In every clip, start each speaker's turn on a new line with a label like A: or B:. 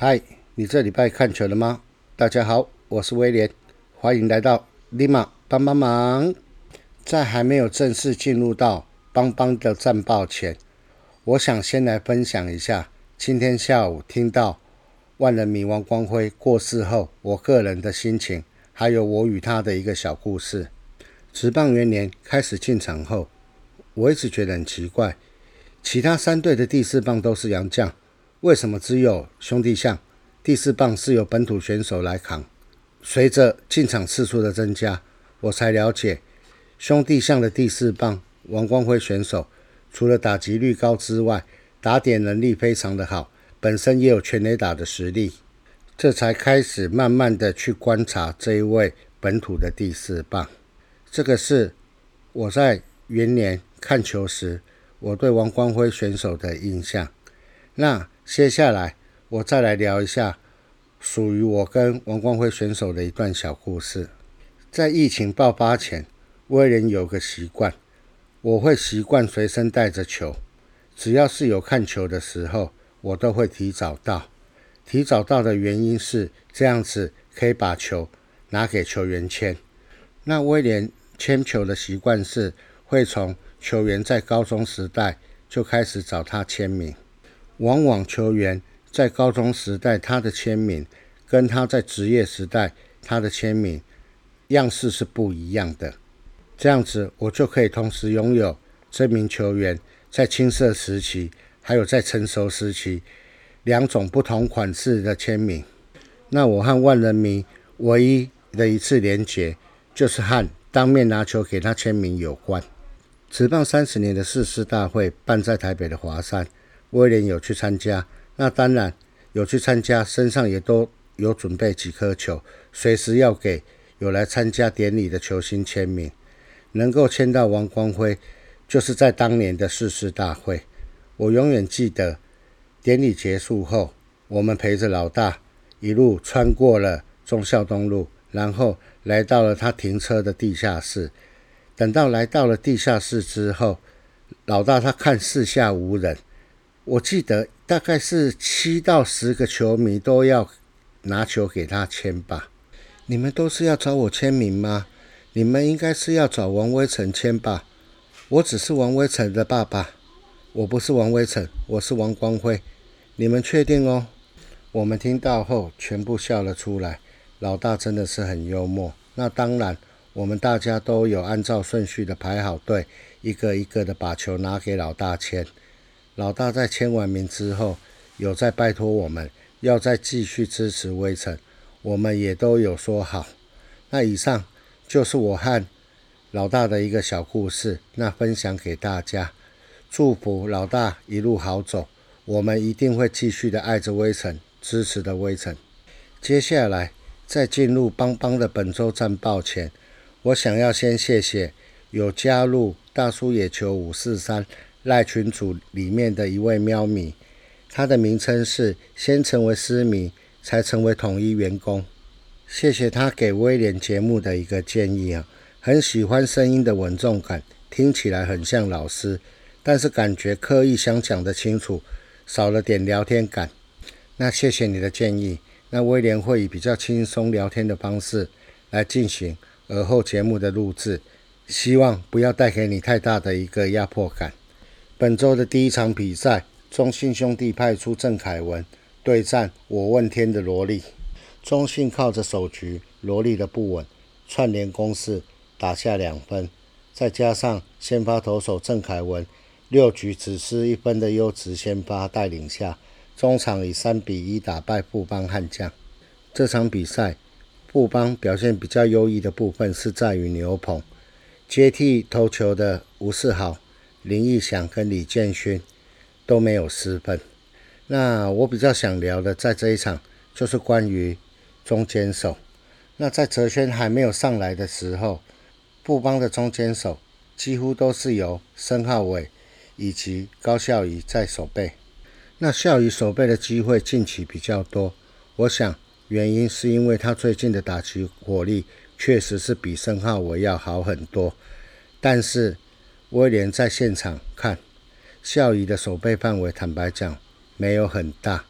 A: 嗨，你这礼拜看球了吗？大家好，我是威廉，欢迎来到立马帮帮忙。在还没有正式进入到邦邦的战报前，我想先来分享一下今天下午听到万人迷王光辉过世后，我个人的心情，还有我与他的一个小故事。职棒元年开始进场后，我一直觉得很奇怪，其他三队的第四棒都是洋将。为什么只有兄弟象第四棒是由本土选手来扛？随着进场次数的增加，我才了解兄弟象的第四棒王光辉选手，除了打击率高之外，打点能力非常的好，本身也有全垒打的实力。这才开始慢慢的去观察这一位本土的第四棒。这个是我在元年看球时，我对王光辉选手的印象。那接下来，我再来聊一下属于我跟王光辉选手的一段小故事。在疫情爆发前，威廉有个习惯，我会习惯随身带着球，只要是有看球的时候，我都会提早到。提早到的原因是这样子可以把球拿给球员签。那威廉签球的习惯是会从球员在高中时代就开始找他签名。往往球员在高中时代他的签名，跟他在职业时代他的签名样式是不一样的。这样子，我就可以同时拥有这名球员在青涩时期，还有在成熟时期两种不同款式的签名。那我和万人迷唯一的一次连结，就是和当面拿球给他签名有关。职棒三十年的誓师大会办在台北的华山。威廉有去参加，那当然有去参加，身上也都有准备几颗球，随时要给有来参加典礼的球星签名。能够签到王光辉，就是在当年的誓师大会。我永远记得，典礼结束后，我们陪着老大一路穿过了忠孝东路，然后来到了他停车的地下室。等到来到了地下室之后，老大他看四下无人。我记得大概是七到十个球迷都要拿球给他签吧？你们都是要找我签名吗？你们应该是要找王威成签吧？我只是王威成的爸爸，我不是王威成，我是王光辉。你们确定哦？我们听到后全部笑了出来。老大真的是很幽默。那当然，我们大家都有按照顺序的排好队，一个一个的把球拿给老大签。老大在签完名之后，有在拜托我们要再继续支持微城，我们也都有说好。那以上就是我和老大的一个小故事，那分享给大家，祝福老大一路好走。我们一定会继续的爱着微城，支持的微城。接下来在进入邦邦的本周战报前，我想要先谢谢有加入大叔野球五四三。赖群组里面的一位喵咪，他的名称是先成为私迷，才成为统一员工。谢谢他给威廉节目的一个建议啊，很喜欢声音的稳重感，听起来很像老师，但是感觉刻意想讲的清楚，少了点聊天感。那谢谢你的建议，那威廉会以比较轻松聊天的方式来进行而后节目的录制，希望不要带给你太大的一个压迫感。本周的第一场比赛，中信兄弟派出郑凯文对战我问天的罗莉。中信靠着首局罗莉的不稳，串联攻势打下两分，再加上先发投手郑凯文六局只失一分的优质先发带领下，中场以三比一打败富邦悍将。这场比赛，富邦表现比较优异的部分是在于牛棚接替投球的吴世豪。林义祥跟李建勋都没有失分。那我比较想聊的，在这一场就是关于中间手。那在泽轩还没有上来的时候，布邦的中间手几乎都是由申浩伟以及高孝仪在守备。那孝仪守备的机会近期比较多，我想原因是因为他最近的打击火力确实是比申浩伟要好很多，但是。威廉在现场看，孝仪的守备范围，坦白讲没有很大，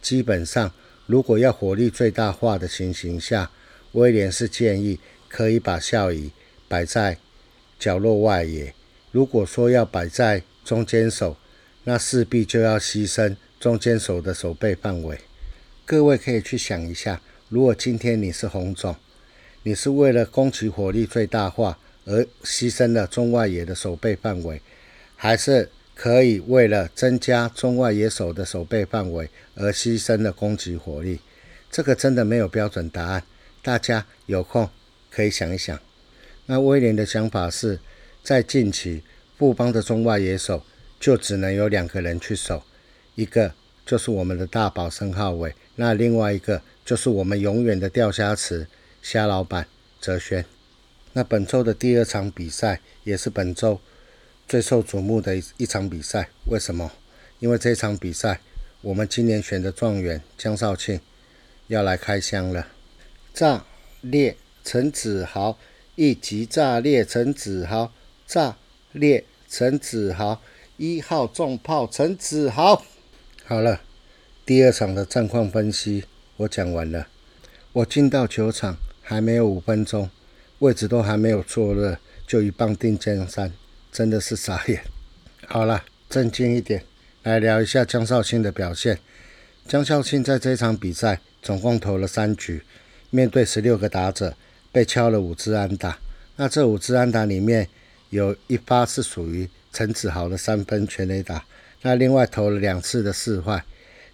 A: 基本上如果要火力最大化的情形下，威廉是建议可以把校椅摆在角落外野。如果说要摆在中间手，那势必就要牺牲中间手的守备范围。各位可以去想一下，如果今天你是红总，你是为了攻击火力最大化而牺牲了中外野的守备范围，还是可以为了增加中外野手的守备范围而牺牲了攻击火力？这个真的没有标准答案，大家有空可以想一想。那威廉的想法是在近期布邦的中外野手。就只能有两个人去守，一个就是我们的大宝申浩伟，那另外一个就是我们永远的钓虾池虾老板泽轩。那本周的第二场比赛也是本周最受瞩目的一一场比赛，为什么？因为这场比赛我们今年选的状元江少庆要来开箱了。炸裂陈子豪，一级炸裂陈子豪，炸裂陈子豪。一号重炮陈子豪，好了，第二场的战况分析我讲完了。我进到球场还没有五分钟，位置都还没有坐热，就一棒定江山，真的是傻眼。好了，正经一点，来聊一下江少庆的表现。江少庆在这场比赛总共投了三局，面对十六个打者，被敲了五支安打。那这五支安打里面有一发是属于。陈子豪的三分全垒打，那另外投了两次的四坏，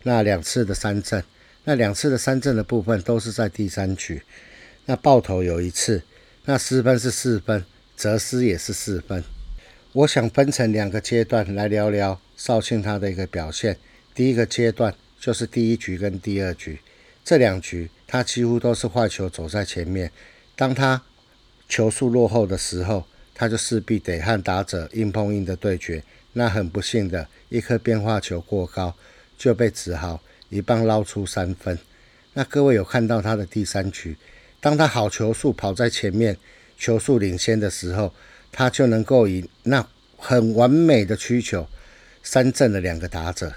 A: 那两次的三振，那两次的三振的部分都是在第三局，那爆头有一次，那失分是四分，折失也是四分。我想分成两个阶段来聊聊绍庆他的一个表现。第一个阶段就是第一局跟第二局，这两局他几乎都是坏球走在前面，当他球速落后的时候。他就势必得和打者硬碰硬的对决，那很不幸的一颗变化球过高，就被子豪一棒捞出三分。那各位有看到他的第三局，当他好球速跑在前面，球速领先的时候，他就能够以那很完美的曲球三振了两个打者。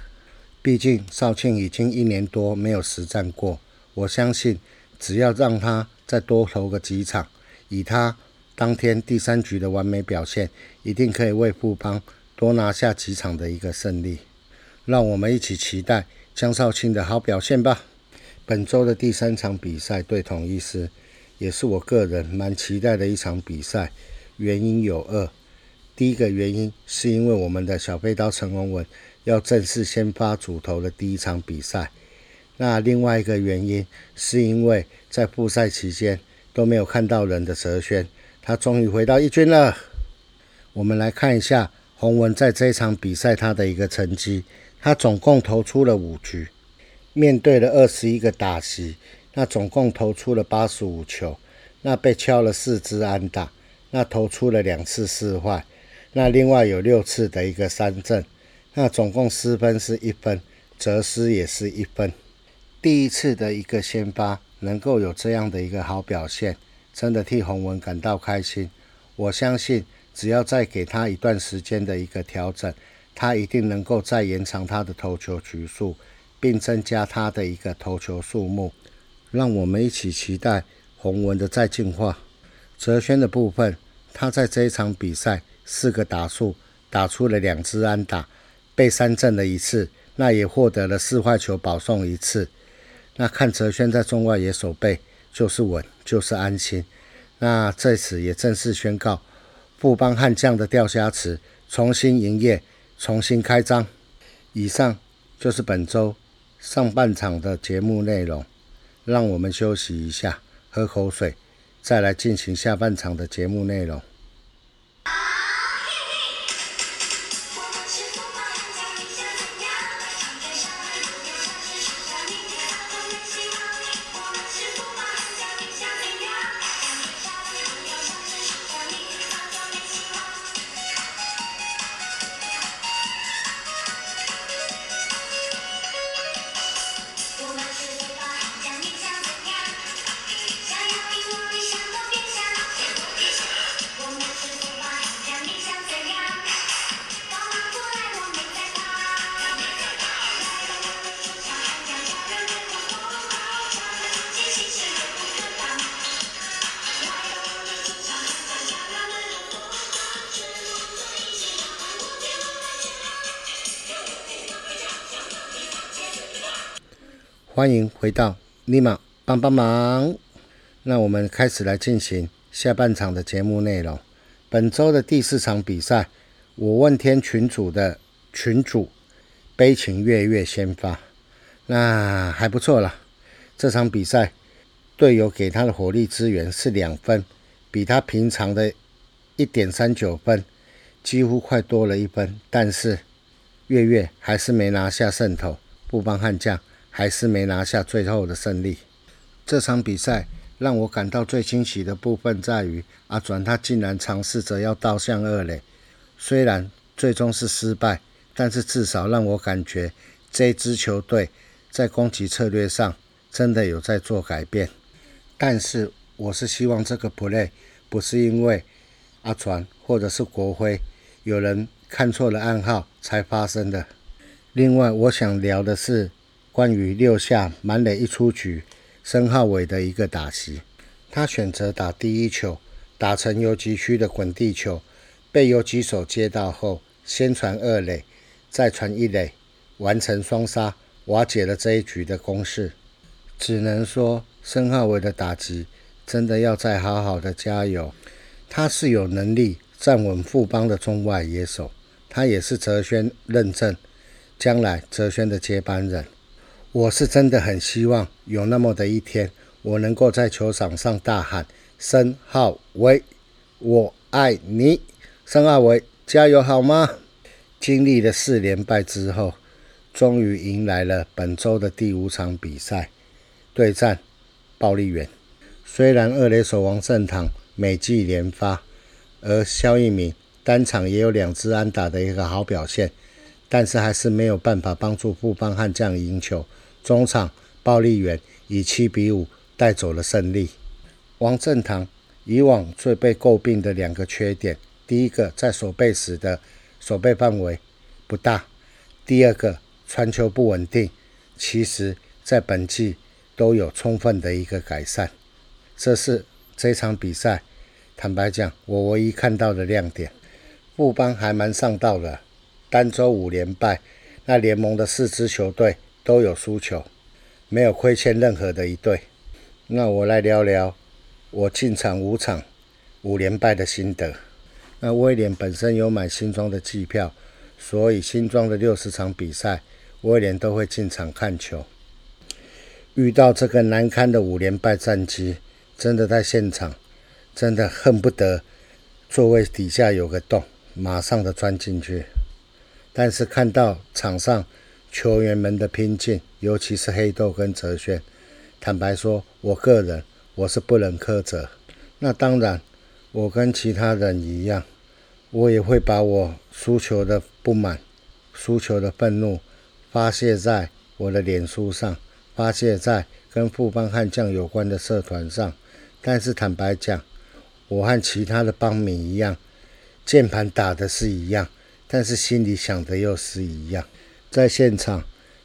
A: 毕竟少庆已经一年多没有实战过，我相信只要让他再多投个几场，以他。当天第三局的完美表现，一定可以为富邦多拿下几场的一个胜利。让我们一起期待江少庆的好表现吧。本周的第三场比赛对统一师，也是我个人蛮期待的一场比赛。原因有二，第一个原因是因为我们的小飞刀陈宏文要正式先发主投的第一场比赛。那另外一个原因是因为在复赛期间都没有看到人的哲轩。他终于回到一军了。我们来看一下洪文在这一场比赛他的一个成绩。他总共投出了五局，面对了二十一个打席，那总共投出了八十五球，那被敲了四支安打，那投出了两次四坏，那另外有六次的一个三振，那总共失分是一分，折失也是一分。第一次的一个先发能够有这样的一个好表现。真的替洪文感到开心。我相信，只要再给他一段时间的一个调整，他一定能够再延长他的投球局数，并增加他的一个投球数目。让我们一起期待洪文的再进化。泽轩的部分，他在这一场比赛四个打数打出了两支安打，被三振了一次，那也获得了四坏球保送一次。那看泽轩在中外野守备。就是稳，就是安心。那在此也正式宣告，富邦悍将的钓虾池重新营业，重新开张。以上就是本周上半场的节目内容。让我们休息一下，喝口水，再来进行下半场的节目内容。欢迎回到立马帮帮忙。那我们开始来进行下半场的节目内容。本周的第四场比赛，我问天群主的群主悲情月月先发，那还不错了。这场比赛队友给他的火力支援是两分，比他平常的一点三九分几乎快多了一分，但是月月还是没拿下胜投，布邦悍将。还是没拿下最后的胜利。这场比赛让我感到最惊喜的部分在于，阿转他竟然尝试着要倒向二垒，虽然最终是失败，但是至少让我感觉这支球队在攻击策略上真的有在做改变。但是我是希望这个 play 不是因为阿传或者是国徽有人看错了暗号才发生的。另外，我想聊的是。关于六下满垒一出局，申浩伟的一个打席，他选择打第一球，打成游击区的滚地球，被游击手接到后，先传二垒，再传一垒，完成双杀，瓦解了这一局的攻势。只能说申浩伟的打击真的要再好好的加油。他是有能力站稳副帮的中外野手，他也是哲轩认证将来哲轩的接班人。我是真的很希望有那么的一天，我能够在球场上大喊“申浩伟，我爱你”，申浩伟加油好吗？经历了四连败之后，终于迎来了本周的第五场比赛，对战暴力员。虽然二垒手王胜堂每季连发，而肖一鸣单场也有两支安打的一个好表现，但是还是没有办法帮助富邦悍将赢球。中场暴力员以七比五带走了胜利。王振堂以往最被诟病的两个缺点，第一个在守备时的守备范围不大，第二个传球不稳定，其实在本季都有充分的一个改善。这是这场比赛，坦白讲，我唯一看到的亮点。布邦还蛮上道的，单周五连败，那联盟的四支球队。都有输球，没有亏欠任何的一队。那我来聊聊我进场五场五连败的心得。那威廉本身有买新庄的季票，所以新庄的六十场比赛，威廉都会进场看球。遇到这个难堪的五连败战绩，真的在现场，真的恨不得座位底下有个洞，马上的钻进去。但是看到场上。球员们的拼劲，尤其是黑豆跟哲轩。坦白说，我个人我是不能苛责。那当然，我跟其他人一样，我也会把我输球的不满、输球的愤怒发泄在我的脸书上，发泄在跟富邦悍将有关的社团上。但是坦白讲，我和其他的帮民一样，键盘打的是一样，但是心里想的又是一样。在现场，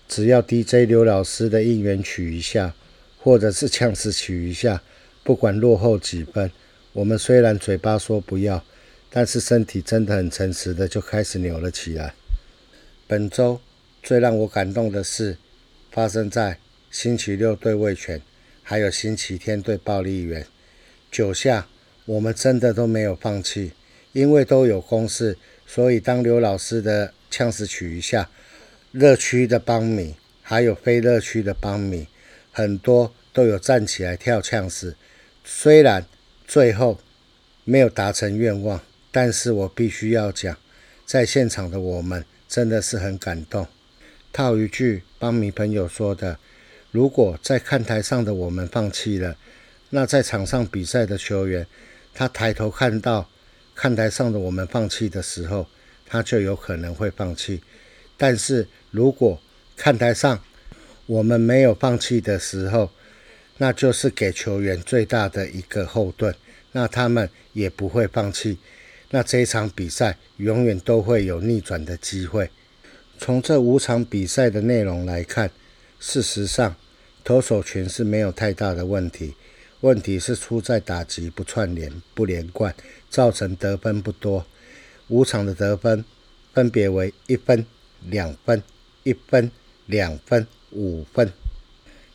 A: 只要 DJ 刘老师的应援曲一下，或者是呛死曲一下，不管落后几分，我们虽然嘴巴说不要，但是身体真的很诚实的就开始扭了起来。本周最让我感动的事，发生在星期六对味全，还有星期天对暴力员。九下我们真的都没有放弃，因为都有公式，所以当刘老师的呛死曲一下。热区的邦米，还有非热区的邦米，很多都有站起来跳呛死。虽然最后没有达成愿望，但是我必须要讲，在现场的我们真的是很感动。套一句帮米朋友说的：如果在看台上的我们放弃了，那在场上比赛的球员，他抬头看到看台上的我们放弃的时候，他就有可能会放弃。但是如果看台上我们没有放弃的时候，那就是给球员最大的一个后盾，那他们也不会放弃。那这一场比赛永远都会有逆转的机会。从这五场比赛的内容来看，事实上投手群是没有太大的问题，问题是出在打击不串联、不连贯，造成得分不多。五场的得分分别为一分。两分、一分、两分、五分，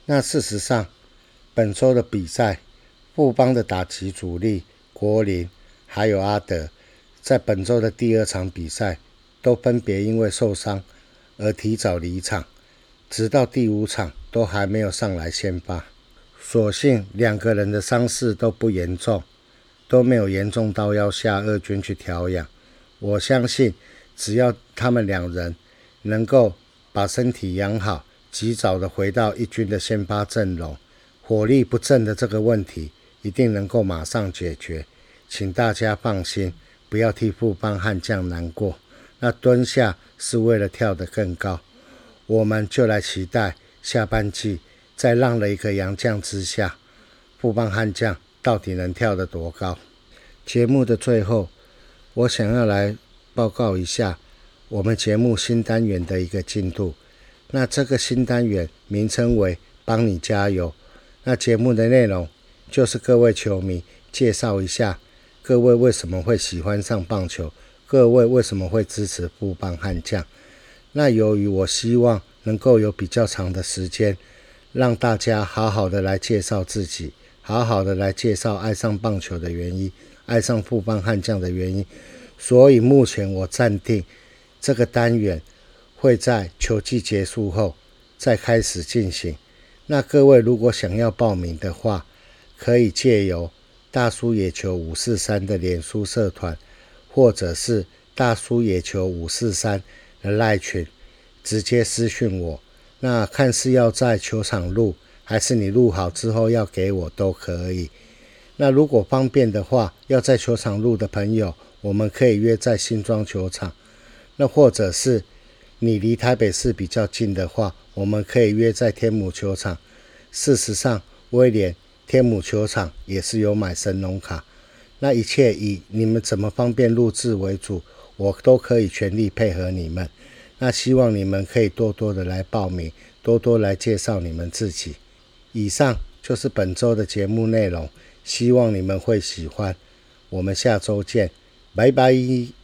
A: 那事实上，本周的比赛，富邦的打击主力国林还有阿德，在本周的第二场比赛都分别因为受伤而提早离场，直到第五场都还没有上来先发。所幸两个人的伤势都不严重，都没有严重到要下二军去调养。我相信，只要他们两人能够把身体养好，及早的回到一军的先发阵容，火力不振的这个问题一定能够马上解决。请大家放心，不要替富邦悍将难过。那蹲下是为了跳得更高，我们就来期待下半季在让了一个洋将之下，富邦悍将到底能跳得多高？节目的最后。我想要来报告一下我们节目新单元的一个进度。那这个新单元名称为“帮你加油”。那节目的内容就是各位球迷介绍一下各位为什么会喜欢上棒球，各位为什么会支持富邦悍将。那由于我希望能够有比较长的时间，让大家好好的来介绍自己，好好的来介绍爱上棒球的原因。爱上富邦悍将的原因，所以目前我暂定这个单元会在球季结束后再开始进行。那各位如果想要报名的话，可以借由大叔野球五四三的脸书社团，或者是大叔野球五四三的赖群，直接私讯我。那看是要在球场录，还是你录好之后要给我都可以。那如果方便的话，要在球场录的朋友，我们可以约在新庄球场。那或者是你离台北市比较近的话，我们可以约在天母球场。事实上，威廉天母球场也是有买神农卡。那一切以你们怎么方便录制为主，我都可以全力配合你们。那希望你们可以多多的来报名，多多来介绍你们自己。以上就是本周的节目内容。希望你们会喜欢，我们下周见，拜拜。